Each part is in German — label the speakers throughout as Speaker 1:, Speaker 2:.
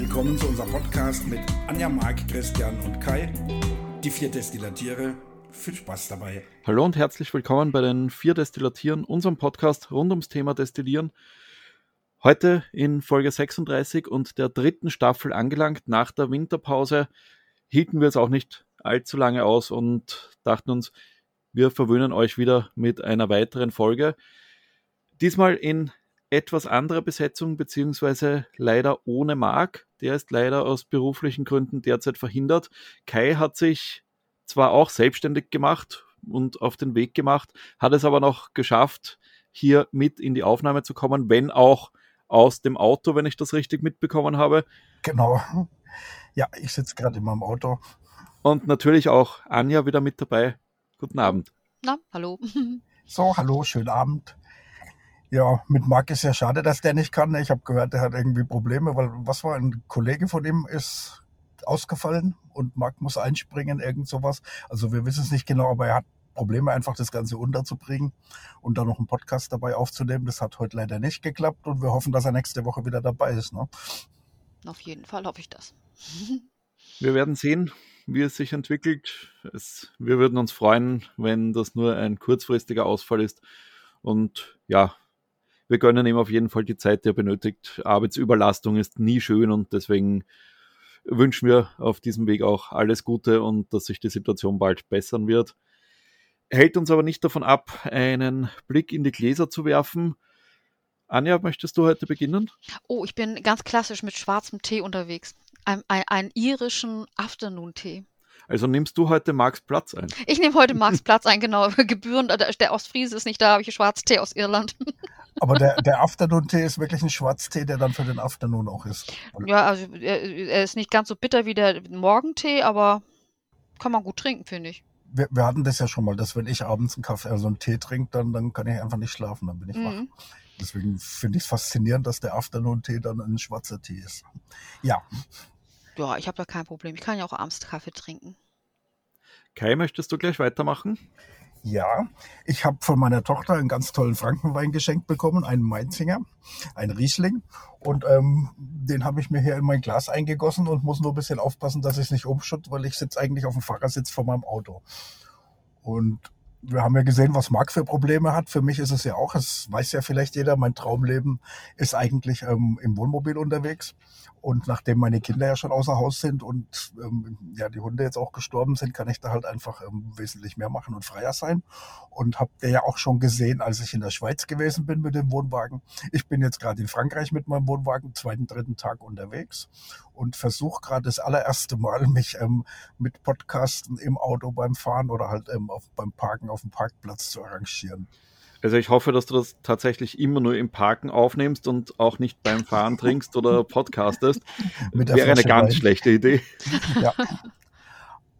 Speaker 1: willkommen zu unserem Podcast mit Anja, Marc, Christian und Kai. Die vier Destillatiere. Viel Spaß dabei.
Speaker 2: Hallo und herzlich willkommen bei den vier Destillatieren, unserem Podcast rund ums Thema Destillieren. Heute in Folge 36 und der dritten Staffel angelangt. Nach der Winterpause hielten wir es auch nicht allzu lange aus und dachten uns, wir verwöhnen euch wieder mit einer weiteren Folge. Diesmal in etwas anderer Besetzung, beziehungsweise leider ohne Marc. Der ist leider aus beruflichen Gründen derzeit verhindert. Kai hat sich zwar auch selbstständig gemacht und auf den Weg gemacht, hat es aber noch geschafft, hier mit in die Aufnahme zu kommen, wenn auch aus dem Auto, wenn ich das richtig mitbekommen habe.
Speaker 1: Genau. Ja, ich sitze gerade in meinem Auto.
Speaker 2: Und natürlich auch Anja wieder mit dabei. Guten Abend.
Speaker 3: Na, hallo.
Speaker 1: So, hallo, schönen Abend. Ja, mit Marc ist ja schade, dass der nicht kann. Ich habe gehört, der hat irgendwie Probleme, weil was war, ein Kollege von ihm ist ausgefallen und Marc muss einspringen, irgend sowas. Also wir wissen es nicht genau, aber er hat Probleme, einfach das Ganze unterzubringen und dann noch einen Podcast dabei aufzunehmen. Das hat heute leider nicht geklappt und wir hoffen, dass er nächste Woche wieder dabei ist. Ne?
Speaker 3: Auf jeden Fall hoffe ich das.
Speaker 2: Wir werden sehen, wie es sich entwickelt. Es, wir würden uns freuen, wenn das nur ein kurzfristiger Ausfall ist. Und ja, wir gönnen ihm auf jeden Fall die Zeit, die er benötigt. Arbeitsüberlastung ist nie schön und deswegen wünschen wir auf diesem Weg auch alles Gute und dass sich die Situation bald bessern wird. Hält uns aber nicht davon ab, einen Blick in die Gläser zu werfen. Anja, möchtest du heute beginnen?
Speaker 3: Oh, ich bin ganz klassisch mit schwarzem Tee unterwegs. Ein, ein, einen irischen Afternoon-Tee.
Speaker 2: Also nimmst du heute Marks Platz ein?
Speaker 3: Ich nehme heute Marks Platz ein, genau. Gebühren, der Ostfriese ist nicht da, habe ich Schwarztee aus Irland.
Speaker 1: Aber der, der Afternoon-Tee ist wirklich ein Schwarztee, der dann für den Afternoon auch ist.
Speaker 3: Ja, also er, er ist nicht ganz so bitter wie der Morgentee, aber kann man gut trinken, finde ich.
Speaker 1: Wir, wir, hatten das ja schon mal, dass wenn ich abends einen Kaffee, also einen Tee trinke, dann, dann kann ich einfach nicht schlafen, dann bin ich mhm. wach. Deswegen finde ich es faszinierend, dass der Afternoon-Tee dann ein schwarzer Tee ist. Ja.
Speaker 3: Ja, ich habe da kein Problem. Ich kann ja auch abends Kaffee trinken.
Speaker 2: Kai, möchtest du gleich weitermachen?
Speaker 1: Ja, ich habe von meiner Tochter einen ganz tollen Frankenwein geschenkt bekommen, einen Mainzinger, einen Riesling. Und ähm, den habe ich mir hier in mein Glas eingegossen und muss nur ein bisschen aufpassen, dass ich es nicht umschütte, weil ich sitze eigentlich auf dem Fahrersitz von meinem Auto. Und wir haben ja gesehen, was Marc für Probleme hat. Für mich ist es ja auch, es weiß ja vielleicht jeder, mein Traumleben ist eigentlich ähm, im Wohnmobil unterwegs. Und nachdem meine Kinder ja schon außer Haus sind und ähm, ja die Hunde jetzt auch gestorben sind, kann ich da halt einfach ähm, wesentlich mehr machen und freier sein. Und habt ihr ja auch schon gesehen, als ich in der Schweiz gewesen bin mit dem Wohnwagen. Ich bin jetzt gerade in Frankreich mit meinem Wohnwagen, zweiten, dritten Tag unterwegs und versuche gerade das allererste Mal, mich ähm, mit Podcasten im Auto beim Fahren oder halt ähm, auf, beim Parken auf dem Parkplatz zu arrangieren.
Speaker 2: Also ich hoffe, dass du das tatsächlich immer nur im Parken aufnimmst und auch nicht beim Fahren trinkst oder podcastest. Wäre eine ganz schlechte Idee. Ja.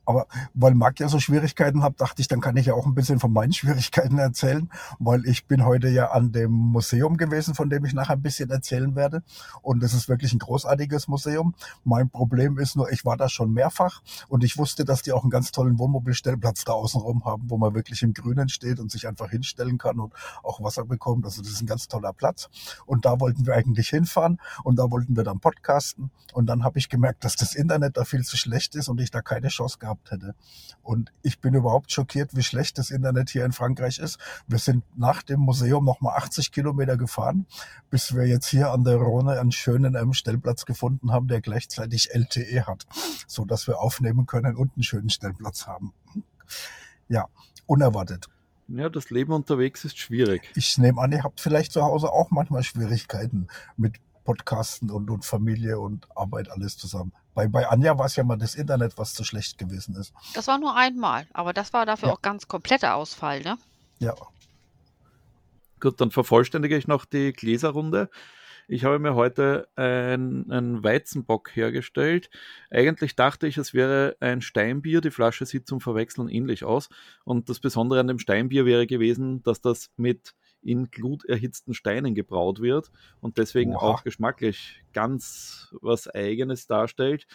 Speaker 1: Aber weil Marc ja so Schwierigkeiten hat, dachte ich, dann kann ich ja auch ein bisschen von meinen Schwierigkeiten erzählen, weil ich bin heute ja an dem Museum gewesen, von dem ich nachher ein bisschen erzählen werde. Und es ist wirklich ein großartiges Museum. Mein Problem ist nur, ich war da schon mehrfach und ich wusste, dass die auch einen ganz tollen Wohnmobilstellplatz da außenrum haben, wo man wirklich im Grünen steht und sich einfach hinstellen kann und auch Wasser bekommt. Also das ist ein ganz toller Platz. Und da wollten wir eigentlich hinfahren und da wollten wir dann podcasten. Und dann habe ich gemerkt, dass das Internet da viel zu schlecht ist und ich da keine Chance gehabt gehabt hätte. Und ich bin überhaupt schockiert, wie schlecht das Internet hier in Frankreich ist. Wir sind nach dem Museum nochmal 80 Kilometer gefahren, bis wir jetzt hier an der Rhone einen schönen ähm, Stellplatz gefunden haben, der gleichzeitig LTE hat, so dass wir aufnehmen können und einen schönen Stellplatz haben. Ja, unerwartet.
Speaker 2: Ja, das Leben unterwegs ist schwierig.
Speaker 1: Ich nehme an, ihr habt vielleicht zu Hause auch manchmal Schwierigkeiten mit Podcasten und, und Familie und Arbeit alles zusammen. Bei, bei Anja war es ja mal das Internet, was zu schlecht gewesen ist.
Speaker 3: Das war nur einmal, aber das war dafür ja. auch ganz kompletter Ausfall, ne?
Speaker 1: Ja.
Speaker 2: Gut, dann vervollständige ich noch die Gläserrunde. Ich habe mir heute einen Weizenbock hergestellt. Eigentlich dachte ich, es wäre ein Steinbier. Die Flasche sieht zum Verwechseln ähnlich aus. Und das Besondere an dem Steinbier wäre gewesen, dass das mit in gluterhitzten Steinen gebraut wird und deswegen wow. auch geschmacklich ganz was Eigenes darstellt.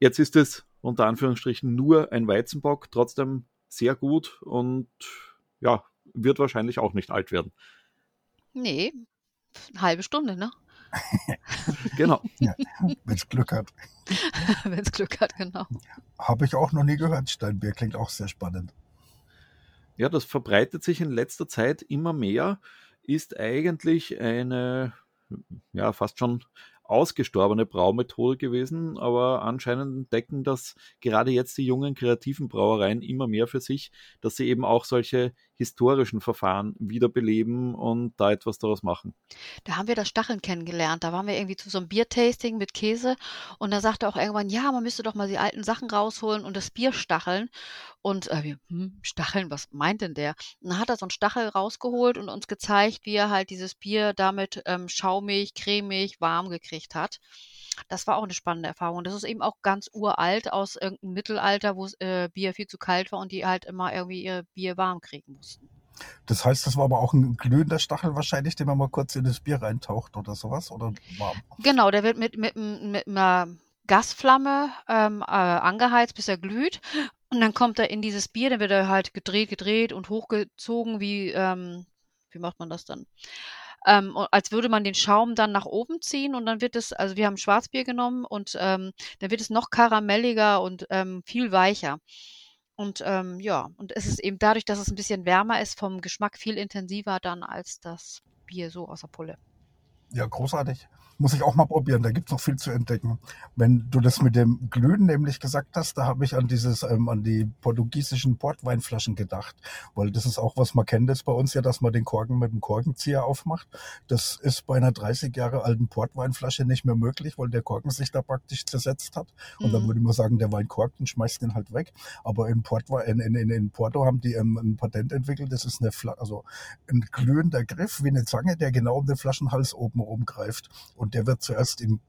Speaker 2: Jetzt ist es unter Anführungsstrichen nur ein Weizenbock, trotzdem sehr gut und ja, wird wahrscheinlich auch nicht alt werden.
Speaker 3: Nee, eine halbe Stunde, ne?
Speaker 2: genau.
Speaker 1: Ja, Wenn es Glück hat.
Speaker 3: Wenn es Glück hat, genau.
Speaker 1: Habe ich auch noch nie gehört. Steinbier klingt auch sehr spannend.
Speaker 2: Ja, das verbreitet sich in letzter Zeit immer mehr, ist eigentlich eine, ja, fast schon ausgestorbene Braumethode gewesen, aber anscheinend entdecken das gerade jetzt die jungen kreativen Brauereien immer mehr für sich, dass sie eben auch solche historischen Verfahren wiederbeleben und da etwas daraus machen.
Speaker 3: Da haben wir das Stacheln kennengelernt. Da waren wir irgendwie zu so einem Biertasting mit Käse und da sagte auch irgendwann, ja, man müsste doch mal die alten Sachen rausholen und das Bier stacheln. Und äh, wir, hm, Stacheln, was meint denn der? Und dann hat er so einen Stachel rausgeholt und uns gezeigt, wie er halt dieses Bier damit ähm, schaumig, cremig, warm gekriegt hat. Das war auch eine spannende Erfahrung. Das ist eben auch ganz uralt aus irgendeinem Mittelalter, wo äh, Bier viel zu kalt war und die halt immer irgendwie ihr Bier warm kriegen mussten.
Speaker 1: Das heißt, das war aber auch ein glühender Stachel wahrscheinlich, den man mal kurz in das Bier reintaucht oder sowas oder warm.
Speaker 3: Genau, der wird mit, mit, mit einer Gasflamme ähm, äh, angeheizt, bis er glüht. Und dann kommt er in dieses Bier, dann wird er halt gedreht, gedreht und hochgezogen, wie, ähm, wie macht man das dann? ähm, als würde man den Schaum dann nach oben ziehen und dann wird es, also wir haben Schwarzbier genommen und ähm, dann wird es noch karamelliger und ähm, viel weicher. Und ähm, ja, und es ist eben dadurch, dass es ein bisschen wärmer ist, vom Geschmack viel intensiver dann als das Bier so aus der Pulle.
Speaker 1: Ja, großartig. Muss ich auch mal probieren, da gibt es noch viel zu entdecken. Wenn du das mit dem Glühen nämlich gesagt hast, da habe ich an dieses, ähm, an die portugiesischen Portweinflaschen gedacht. Weil das ist auch, was man kennt jetzt bei uns ja, dass man den Korken mit dem Korkenzieher aufmacht. Das ist bei einer 30 Jahre alten Portweinflasche nicht mehr möglich, weil der Korken sich da praktisch zersetzt hat. Und mhm. dann würde man sagen, der Wein korkt und schmeißt den halt weg. Aber in, Portwein, in, in, in Porto haben die ähm, ein Patent entwickelt, das ist eine Fla also ein glühender Griff wie eine Zange, der genau um den Flaschenhals oben rumgreift. Und der wird zuerst in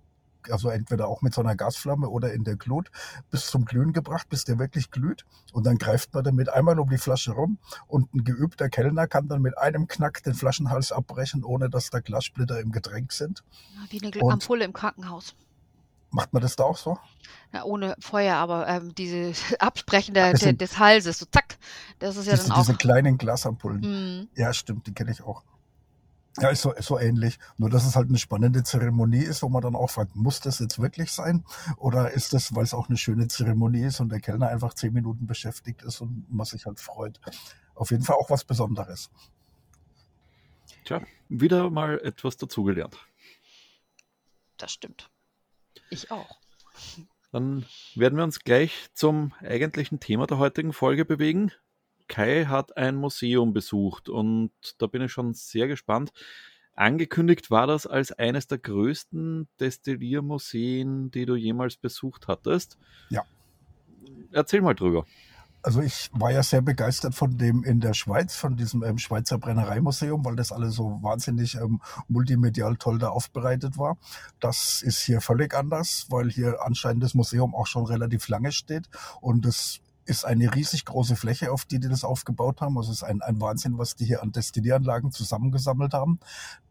Speaker 1: also entweder auch mit so einer Gasflamme oder in der Glut bis zum Glühen gebracht, bis der wirklich glüht. Und dann greift man damit einmal um die Flasche rum und ein geübter Kellner kann dann mit einem Knack den Flaschenhals abbrechen, ohne dass da Glassplitter im Getränk sind.
Speaker 3: Wie eine und Ampulle im Krankenhaus.
Speaker 1: Macht man das da auch so?
Speaker 3: Ja, ohne Feuer, aber ähm, diese Absprechen der, der, des Halses, so zack, das ist ja
Speaker 1: diese,
Speaker 3: dann auch.
Speaker 1: Diese kleinen Glasampullen. Mhm. Ja, stimmt, die kenne ich auch. Ja, ist so, ist so ähnlich. Nur, dass es halt eine spannende Zeremonie ist, wo man dann auch fragt, muss das jetzt wirklich sein? Oder ist das, weil es auch eine schöne Zeremonie ist und der Kellner einfach zehn Minuten beschäftigt ist und man sich halt freut? Auf jeden Fall auch was Besonderes.
Speaker 2: Tja, wieder mal etwas dazugelernt.
Speaker 3: Das stimmt. Ich auch.
Speaker 2: Dann werden wir uns gleich zum eigentlichen Thema der heutigen Folge bewegen. Kai hat ein Museum besucht und da bin ich schon sehr gespannt. Angekündigt war das als eines der größten Destilliermuseen, die du jemals besucht hattest.
Speaker 1: Ja.
Speaker 2: Erzähl mal drüber.
Speaker 1: Also ich war ja sehr begeistert von dem in der Schweiz, von diesem ähm, Schweizer Brennereimuseum, weil das alles so wahnsinnig ähm, multimedial toll da aufbereitet war. Das ist hier völlig anders, weil hier anscheinend das Museum auch schon relativ lange steht und das ist eine riesig große Fläche, auf die die das aufgebaut haben. Also es ist ein, ein Wahnsinn, was die hier an Destillieranlagen zusammengesammelt haben.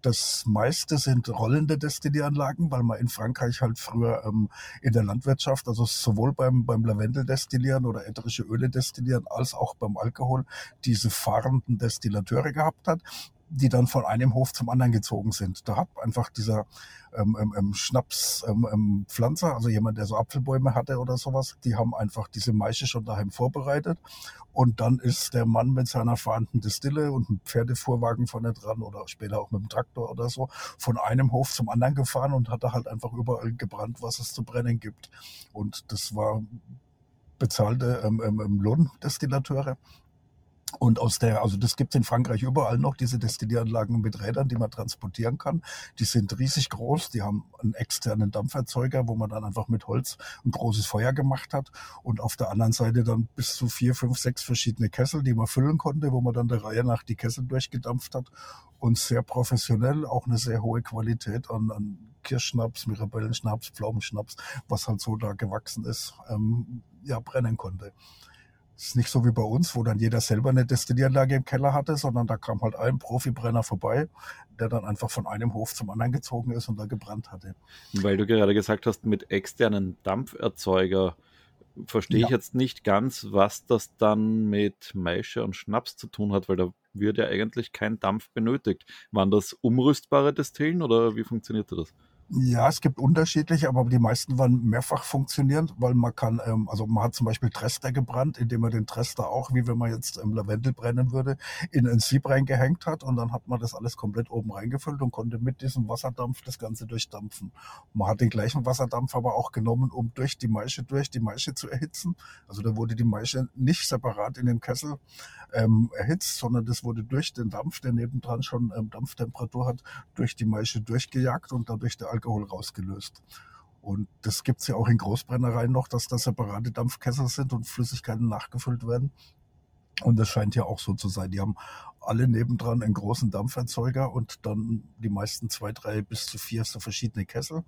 Speaker 1: Das meiste sind rollende Destillieranlagen, weil man in Frankreich halt früher ähm, in der Landwirtschaft, also sowohl beim, beim Lavendeldestillieren oder ätherische Öle destillieren, als auch beim Alkohol diese fahrenden Destillateure gehabt hat die dann von einem Hof zum anderen gezogen sind. Da hat einfach dieser ähm, ähm, ähm Schnapspflanzer, ähm, ähm also jemand, der so Apfelbäume hatte oder sowas, die haben einfach diese Maische schon daheim vorbereitet. Und dann ist der Mann mit seiner fahrenden Distille und einem Pferdefuhrwagen vorne dran oder später auch mit dem Traktor oder so von einem Hof zum anderen gefahren und hat da halt einfach überall gebrannt, was es zu brennen gibt. Und das war bezahlte ähm, ähm, Lohndestillateure. Und aus der, also das gibt es in Frankreich überall noch, diese Destillieranlagen mit Rädern, die man transportieren kann. Die sind riesig groß, die haben einen externen Dampferzeuger, wo man dann einfach mit Holz ein großes Feuer gemacht hat. Und auf der anderen Seite dann bis zu vier, fünf, sechs verschiedene Kessel, die man füllen konnte, wo man dann der Reihe nach die Kessel durchgedampft hat. Und sehr professionell, auch eine sehr hohe Qualität an, an Kirschschnaps, Mirabellenschnaps, Pflaumenschnaps, was halt so da gewachsen ist, ähm, ja, brennen konnte. Es ist nicht so wie bei uns, wo dann jeder selber eine Destillieranlage im Keller hatte, sondern da kam halt ein Profibrenner vorbei, der dann einfach von einem Hof zum anderen gezogen ist und da gebrannt hatte.
Speaker 2: Weil du gerade gesagt hast, mit externen Dampferzeuger, verstehe ja. ich jetzt nicht ganz, was das dann mit Maische und Schnaps zu tun hat, weil da wird ja eigentlich kein Dampf benötigt. Waren das umrüstbare Destillen oder wie funktionierte das?
Speaker 1: Ja, es gibt unterschiedliche, aber die meisten waren mehrfach funktionierend, weil man kann, ähm, also man hat zum Beispiel Trester gebrannt, indem man den Trester auch, wie wenn man jetzt ähm, Lavendel brennen würde, in ein Sieb reingehängt hat und dann hat man das alles komplett oben reingefüllt und konnte mit diesem Wasserdampf das Ganze durchdampfen. Man hat den gleichen Wasserdampf aber auch genommen, um durch die Maische durch die Maische zu erhitzen. Also da wurde die Maische nicht separat in dem Kessel ähm, erhitzt, sondern das wurde durch den Dampf, der nebendran schon ähm, Dampftemperatur hat, durch die Maische durchgejagt und dadurch der Alkohol rausgelöst. Und das gibt's ja auch in Großbrennereien noch, dass da separate Dampfkessel sind und Flüssigkeiten nachgefüllt werden. Und das scheint ja auch so zu sein. Die haben alle nebendran einen großen Dampferzeuger und dann die meisten zwei, drei bis zu vier so verschiedene Kessel.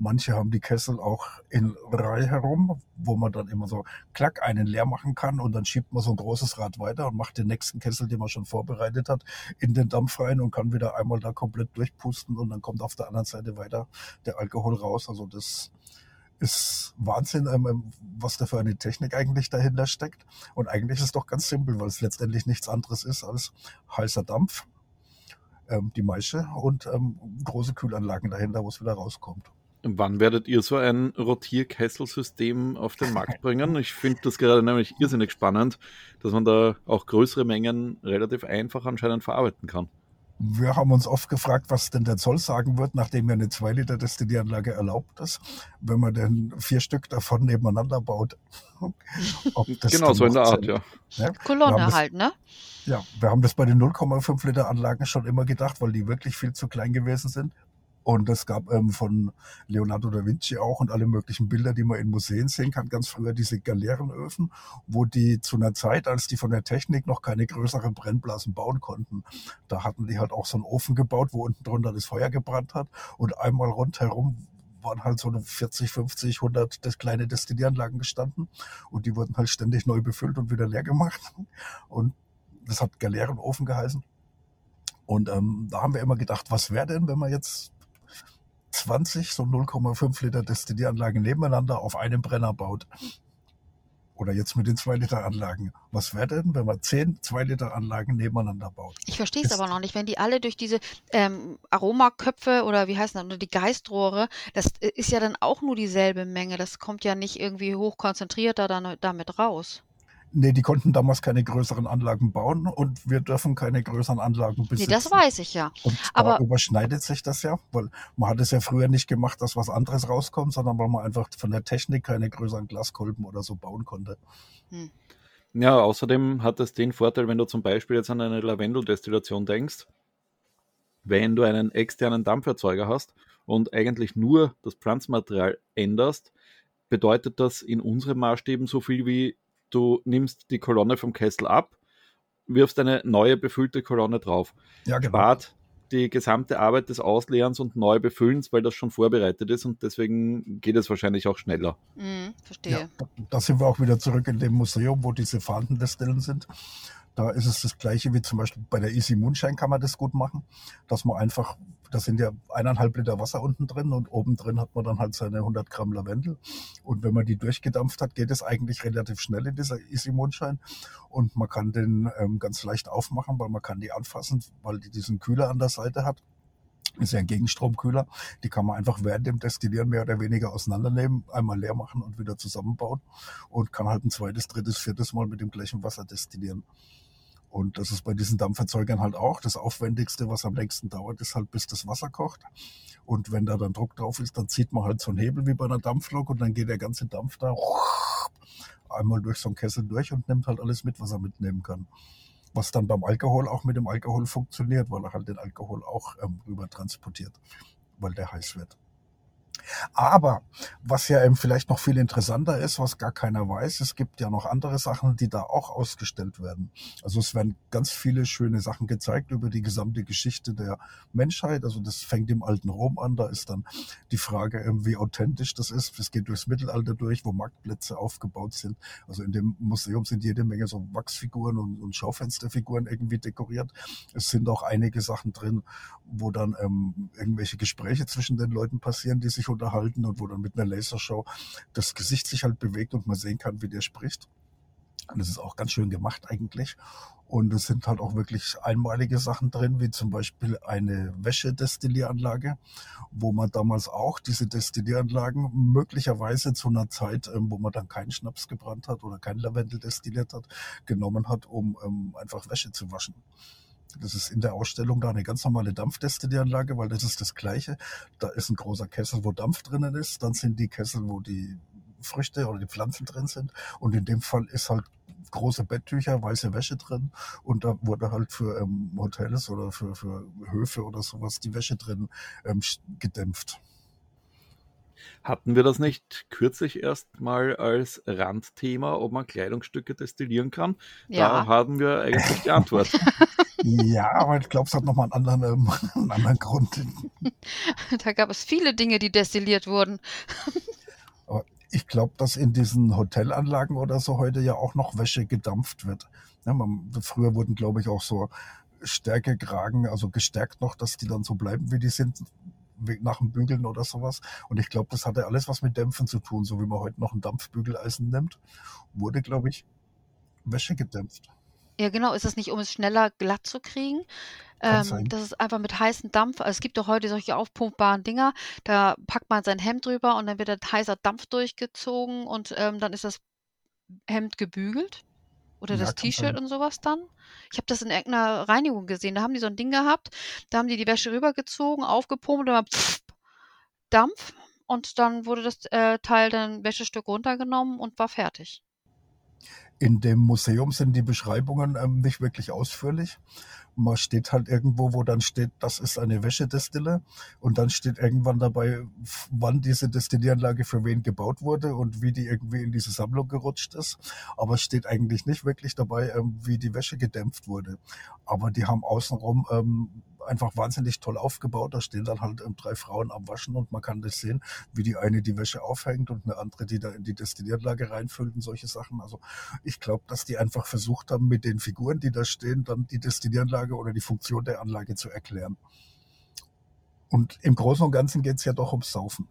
Speaker 1: Manche haben die Kessel auch in Reihe herum, wo man dann immer so klack einen leer machen kann und dann schiebt man so ein großes Rad weiter und macht den nächsten Kessel, den man schon vorbereitet hat, in den Dampf rein und kann wieder einmal da komplett durchpusten und dann kommt auf der anderen Seite weiter der Alkohol raus. Also das ist Wahnsinn, ähm, ähm, was da für eine Technik eigentlich dahinter steckt. Und eigentlich ist es doch ganz simpel, weil es letztendlich nichts anderes ist als heißer Dampf, ähm, die Maische und große Kühlanlagen dahinter, wo es wieder rauskommt.
Speaker 2: Wann werdet ihr so ein Rotierkesselsystem auf den Markt bringen? Ich finde das gerade nämlich irrsinnig spannend, dass man da auch größere Mengen relativ einfach anscheinend verarbeiten kann.
Speaker 1: Wir haben uns oft gefragt, was denn der Zoll sagen wird, nachdem ja eine 2-Liter-Destillieranlage erlaubt ist, wenn man denn vier Stück davon nebeneinander baut.
Speaker 2: genau, so in der Art, ja.
Speaker 3: ja. Kolonne das, halt, ne?
Speaker 1: Ja, wir haben das bei den 0,5 Liter Anlagen schon immer gedacht, weil die wirklich viel zu klein gewesen sind. Und es gab ähm, von Leonardo da Vinci auch und alle möglichen Bilder, die man in Museen sehen kann, ganz früher diese Galeerenöfen, wo die zu einer Zeit, als die von der Technik noch keine größeren Brennblasen bauen konnten, da hatten die halt auch so einen Ofen gebaut, wo unten drunter das Feuer gebrannt hat. Und einmal rundherum waren halt so 40, 50, 100 das kleine Destillieranlagen gestanden. Und die wurden halt ständig neu befüllt und wieder leer gemacht. Und das hat Galeerenofen geheißen. Und ähm, da haben wir immer gedacht, was wäre denn, wenn man jetzt 20 so 0,5 Liter Destillieranlagen nebeneinander auf einem Brenner baut. Oder jetzt mit den 2 Liter Anlagen. Was wäre denn, wenn man 10 2 Liter Anlagen nebeneinander baut?
Speaker 3: Ich verstehe es aber noch nicht. Wenn die alle durch diese ähm, Aromaköpfe oder wie heißen das, oder die Geistrohre, das äh, ist ja dann auch nur dieselbe Menge. Das kommt ja nicht irgendwie hochkonzentriert da dann, damit raus.
Speaker 1: Nee, die konnten damals keine größeren Anlagen bauen und wir dürfen keine größeren Anlagen besitzen.
Speaker 3: Nee, das weiß ich ja.
Speaker 1: Und
Speaker 3: Aber
Speaker 1: da überschneidet sich das ja, weil man hat es ja früher nicht gemacht, dass was anderes rauskommt, sondern weil man einfach von der Technik keine größeren Glaskolben oder so bauen konnte. Hm.
Speaker 2: Ja, außerdem hat es den Vorteil, wenn du zum Beispiel jetzt an eine Lavendeldestillation denkst, wenn du einen externen Dampferzeuger hast und eigentlich nur das Pflanzmaterial änderst, bedeutet das in unseren Maßstäben so viel wie du nimmst die Kolonne vom Kessel ab, wirfst eine neue befüllte Kolonne drauf. Ja, genau. Spart die gesamte Arbeit des Ausleerens und neu befüllens, weil das schon vorbereitet ist und deswegen geht es wahrscheinlich auch schneller.
Speaker 3: Mm, verstehe.
Speaker 1: Ja, da sind wir auch wieder zurück in dem Museum, wo diese Fahndendestillen sind. Da ist es das Gleiche wie zum Beispiel bei der Easy Moonshine kann man das gut machen, dass man einfach, da sind ja eineinhalb Liter Wasser unten drin und oben drin hat man dann halt seine 100 Gramm Lavendel. Und wenn man die durchgedampft hat, geht es eigentlich relativ schnell in dieser Easy Moonshine. Und man kann den ähm, ganz leicht aufmachen, weil man kann die anfassen, weil die diesen Kühler an der Seite hat ist ja ein Gegenstromkühler. Die kann man einfach während dem Destillieren mehr oder weniger auseinandernehmen, einmal leer machen und wieder zusammenbauen und kann halt ein zweites, drittes, viertes Mal mit dem gleichen Wasser destillieren. Und das ist bei diesen Dampferzeugern halt auch. Das Aufwendigste, was am längsten dauert, ist halt, bis das Wasser kocht. Und wenn da dann Druck drauf ist, dann zieht man halt so einen Hebel wie bei einer Dampflok und dann geht der ganze Dampf da einmal durch so einen Kessel durch und nimmt halt alles mit, was er mitnehmen kann. Was dann beim Alkohol auch mit dem Alkohol funktioniert, weil er halt den Alkohol auch ähm, rüber transportiert, weil der heiß wird. Aber was ja eben vielleicht noch viel interessanter ist, was gar keiner weiß, es gibt ja noch andere Sachen, die da auch ausgestellt werden. Also es werden ganz viele schöne Sachen gezeigt über die gesamte Geschichte der Menschheit. Also das fängt im alten Rom an, da ist dann die Frage, wie authentisch das ist. Es geht durchs Mittelalter durch, wo Marktplätze aufgebaut sind. Also in dem Museum sind jede Menge so Wachsfiguren und, und Schaufensterfiguren irgendwie dekoriert. Es sind auch einige Sachen drin, wo dann ähm, irgendwelche Gespräche zwischen den Leuten passieren, die sich unterhalten und wo dann mit einer Lasershow das Gesicht sich halt bewegt und man sehen kann, wie der spricht. Und das ist auch ganz schön gemacht eigentlich. Und es sind halt auch wirklich einmalige Sachen drin, wie zum Beispiel eine Wäschedestillieranlage, wo man damals auch diese Destillieranlagen möglicherweise zu einer Zeit, ähm, wo man dann keinen Schnaps gebrannt hat oder kein Lavendel destilliert hat, genommen hat, um ähm, einfach Wäsche zu waschen. Das ist in der Ausstellung da eine ganz normale Dampfdestillieranlage, weil das ist das Gleiche. Da ist ein großer Kessel, wo Dampf drinnen ist. Dann sind die Kessel, wo die Früchte oder die Pflanzen drin sind. Und in dem Fall ist halt große Betttücher, weiße Wäsche drin. Und da wurde halt für ähm, Hotels oder für, für Höfe oder sowas die Wäsche drin ähm, gedämpft.
Speaker 2: Hatten wir das nicht kürzlich erst mal als Randthema, ob man Kleidungsstücke destillieren kann? Ja. Da haben wir eigentlich die Antwort.
Speaker 1: ja, aber ich glaube, es hat nochmal einen anderen, ähm, einen anderen Grund.
Speaker 3: Da gab es viele Dinge, die destilliert wurden.
Speaker 1: aber ich glaube, dass in diesen Hotelanlagen oder so heute ja auch noch Wäsche gedampft wird. Ja, man, früher wurden, glaube ich, auch so Stärkekragen, also gestärkt noch, dass die dann so bleiben, wie die sind, nach dem Bügeln oder sowas. Und ich glaube, das hatte alles was mit Dämpfen zu tun, so wie man heute noch ein Dampfbügeleisen nimmt, wurde, glaube ich, Wäsche gedämpft.
Speaker 3: Ja, genau. Ist es nicht, um es schneller glatt zu kriegen? Ähm, das ist einfach mit heißem Dampf. Also es gibt doch heute solche aufpumpbaren Dinger. Da packt man sein Hemd drüber und dann wird ein heißer Dampf durchgezogen und ähm, dann ist das Hemd gebügelt. Oder ja, das T-Shirt und sowas dann. Ich habe das in irgendeiner Reinigung gesehen. Da haben die so ein Ding gehabt. Da haben die die Wäsche rübergezogen, aufgepumpt und dann pff, Dampf. Und dann wurde das äh, Teil dann Wäschestück runtergenommen und war fertig.
Speaker 1: In dem Museum sind die Beschreibungen ähm, nicht wirklich ausführlich. Man steht halt irgendwo, wo dann steht, das ist eine Wäschedestille. Und dann steht irgendwann dabei, wann diese Destillieranlage für wen gebaut wurde und wie die irgendwie in diese Sammlung gerutscht ist. Aber es steht eigentlich nicht wirklich dabei, ähm, wie die Wäsche gedämpft wurde. Aber die haben außenrum ähm, einfach wahnsinnig toll aufgebaut. Da stehen dann halt ähm, drei Frauen am Waschen und man kann das sehen, wie die eine die Wäsche aufhängt und eine andere, die da in die Destillierlage reinfüllt und solche Sachen. Also ich glaube, dass die einfach versucht haben, mit den Figuren, die da stehen, dann die Destillieranlage oder die Funktion der Anlage zu erklären. Und im Großen und Ganzen geht es ja doch ums Saufen.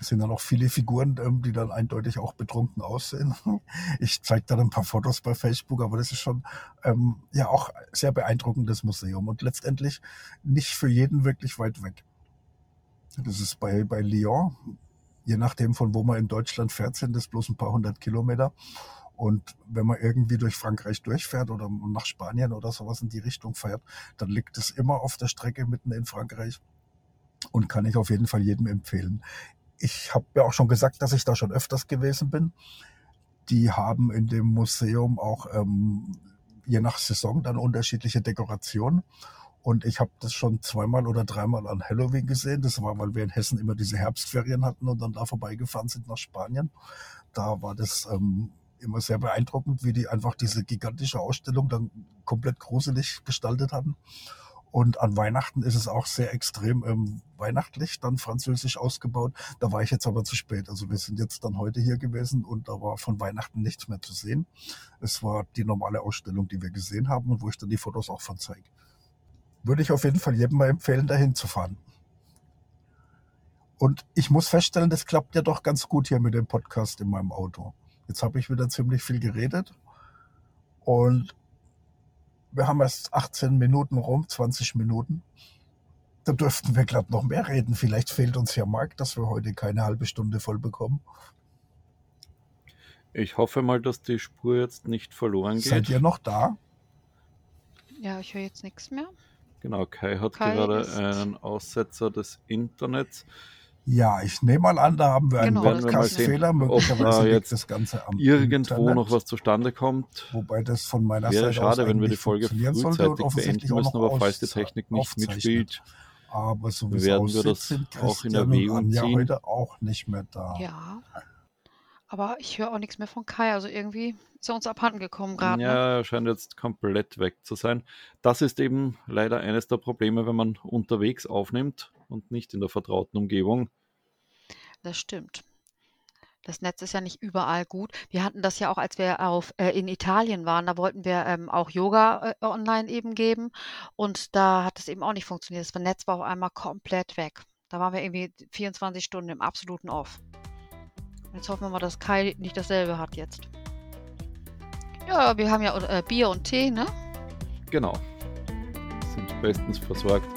Speaker 1: Es sind dann auch viele Figuren, ähm, die dann eindeutig auch betrunken aussehen. Ich zeige dann ein paar Fotos bei Facebook, aber das ist schon ähm, ja auch sehr beeindruckendes Museum und letztendlich nicht für jeden wirklich weit weg. Das ist bei, bei Lyon, je nachdem von wo man in Deutschland fährt, sind es bloß ein paar hundert Kilometer. Und wenn man irgendwie durch Frankreich durchfährt oder nach Spanien oder sowas in die Richtung fährt, dann liegt es immer auf der Strecke mitten in Frankreich und kann ich auf jeden Fall jedem empfehlen ich habe ja auch schon gesagt, dass ich da schon öfters gewesen bin. Die haben in dem Museum auch ähm, je nach Saison dann unterschiedliche Dekorationen. Und ich habe das schon zweimal oder dreimal an Halloween gesehen. Das war, weil wir in Hessen immer diese Herbstferien hatten und dann da vorbeigefahren sind nach Spanien. Da war das ähm, immer sehr beeindruckend, wie die einfach diese gigantische Ausstellung dann komplett gruselig gestaltet hatten. Und an Weihnachten ist es auch sehr extrem ähm, weihnachtlich, dann französisch ausgebaut. Da war ich jetzt aber zu spät. Also wir sind jetzt dann heute hier gewesen und da war von Weihnachten nichts mehr zu sehen. Es war die normale Ausstellung, die wir gesehen haben und wo ich dann die Fotos auch von zeige. Würde ich auf jeden Fall jedem mal empfehlen, dahin zu fahren. Und ich muss feststellen, das klappt ja doch ganz gut hier mit dem Podcast in meinem Auto. Jetzt habe ich wieder ziemlich viel geredet und wir haben erst 18 Minuten rum, 20 Minuten. Da dürften wir glatt noch mehr reden. Vielleicht fehlt uns ja Marc, dass wir heute keine halbe Stunde voll bekommen.
Speaker 2: Ich hoffe mal, dass die Spur jetzt nicht verloren geht.
Speaker 1: Seid ihr noch da?
Speaker 3: Ja, ich höre jetzt nichts mehr.
Speaker 2: Genau, Kai hat Kai gerade einen Aussetzer des Internets.
Speaker 1: Ja, ich nehme mal an, da haben wir einen genau, Podcast-Fehler.
Speaker 2: Möglicherweise jetzt das Ganze am irgendwo Internet, noch was zustande kommt.
Speaker 1: Wobei das von meiner
Speaker 2: Wäre Seite schade, wenn wir die Folge frühzeitig beenden müssen, aber falls die Technik nicht mitspielt,
Speaker 1: aber so wie
Speaker 2: werden wir das sind, auch in Erwägung ziehen. Ja
Speaker 1: heute auch nicht mehr da.
Speaker 3: Ja, aber ich höre auch nichts mehr von Kai. Also irgendwie ist er uns abhanden gekommen gerade.
Speaker 2: Ja, ne? er scheint jetzt komplett weg zu sein. Das ist eben leider eines der Probleme, wenn man unterwegs aufnimmt und nicht in der vertrauten Umgebung.
Speaker 3: Das stimmt. Das Netz ist ja nicht überall gut. Wir hatten das ja auch, als wir auf, äh, in Italien waren. Da wollten wir ähm, auch Yoga äh, online eben geben. Und da hat es eben auch nicht funktioniert. Das Netz war auf einmal komplett weg. Da waren wir irgendwie 24 Stunden im absoluten Off. Jetzt hoffen wir mal, dass Kai nicht dasselbe hat jetzt. Ja, wir haben ja äh, Bier und Tee, ne?
Speaker 2: Genau. Sind bestens versorgt.